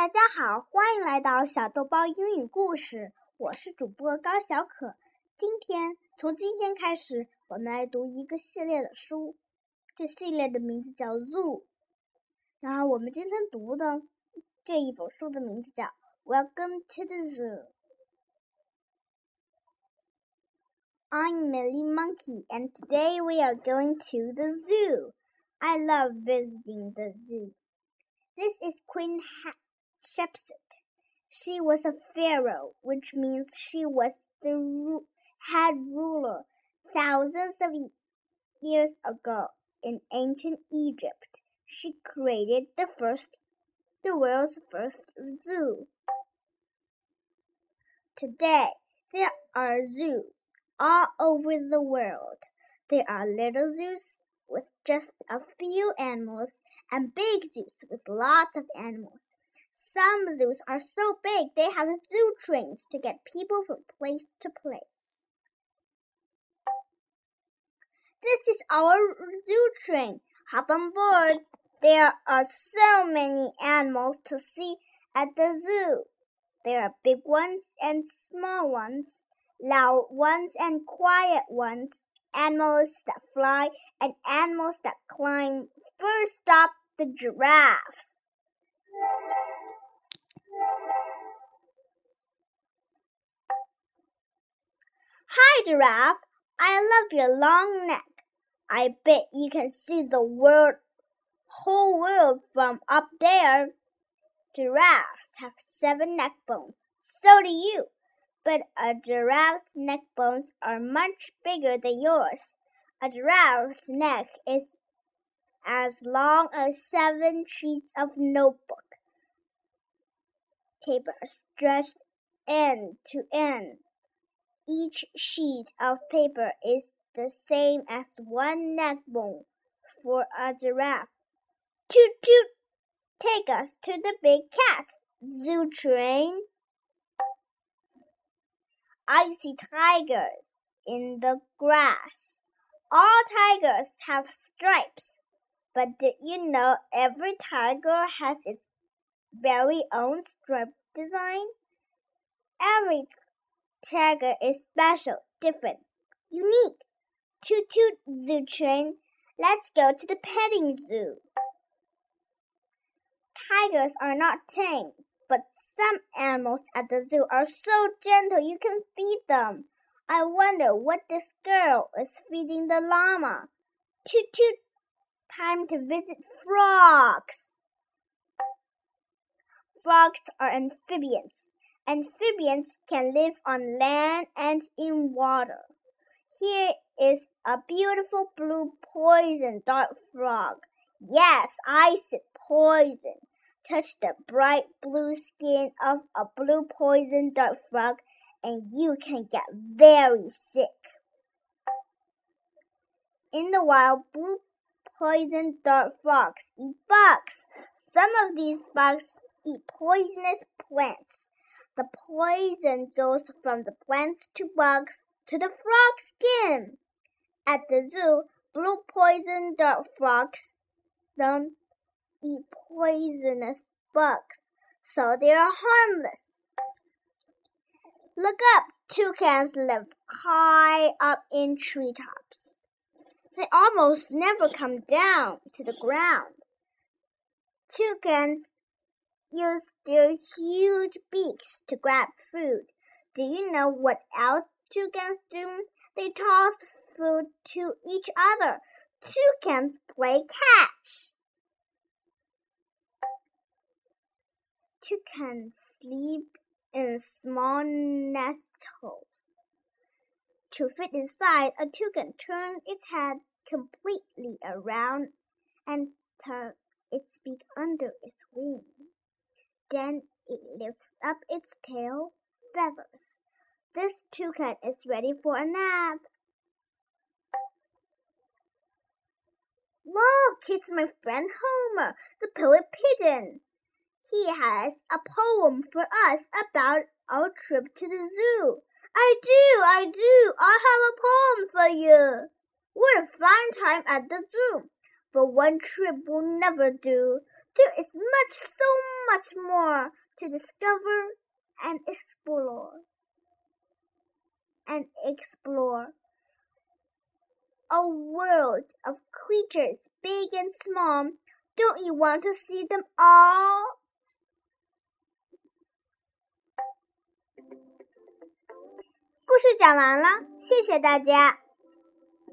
大家好，欢迎来到小豆包英语故事。我是主播高小可。今天从今天开始，我们来读一个系列的书，这系列的名字叫《Zoo》。然后我们今天读的这一本书的名字叫《Welcome to the Zoo》。I'm Millie Monkey, and today we are going to the zoo. I love visiting the zoo. This is Queen ha Shepsut. She was a pharaoh, which means she was the head ruler thousands of years ago in ancient Egypt. She created the first, the world's first zoo. Today, there are zoos all over the world. There are little zoos with just a few animals and big zoos with lots of animals. Some zoos are so big they have zoo trains to get people from place to place. This is our zoo train. Hop on board. There are so many animals to see at the zoo. There are big ones and small ones, loud ones and quiet ones, animals that fly, and animals that climb. First stop the giraffes. Hi, giraffe. I love your long neck. I bet you can see the world, whole world from up there. Giraffes have seven neck bones. So do you but a giraffe's neck bones are much bigger than yours. A giraffe's neck is as long as seven sheets of notebook paper stretched end to end. Each sheet of paper is the same as one neck bone for a giraffe. Toot toot! Take us to the big cat's zoo train. I see tigers in the grass. All tigers have stripes, but did you know every tiger has its very own stripe design? Every tiger is special, different, unique. Toot toot zoo train. Let's go to the petting zoo. Tigers are not tame, but some animals at the zoo are so gentle you can feed them. I wonder what this girl is feeding the llama. Toot toot! Time to visit frogs. Frogs are amphibians. Amphibians can live on land and in water. Here is a beautiful blue poison dart frog. Yes, I said poison touch the bright blue skin of a blue poison dart frog and you can get very sick. In the wild, blue poison dart frogs eat bugs. Some of these bugs eat poisonous plants. The poison goes from the plants to bugs to the frog skin. At the zoo, blue poison dart frogs don't eat poisonous bugs, so they are harmless. Look up! Toucans live high up in treetops. They almost never come down to the ground. Toucans use their huge beaks to grab food. Do you know what else toucans do? They toss food to each other. Toucans play catch. toucans sleep in small nest holes. To fit inside, a toucan turns its head completely around and tucks its beak under its wing. Then it lifts up its tail feathers. This toucan is ready for a nap. Look, it's my friend Homer, the poet pigeon. He has a poem for us about our trip to the zoo. I do, I do. I have a poem for you. What a fine time at the zoo. But one trip will never do. To There is much, so much more to discover and explore. And explore. A world of creatures big and small. Don't you want to see them all? 故事讲完了，谢谢大家。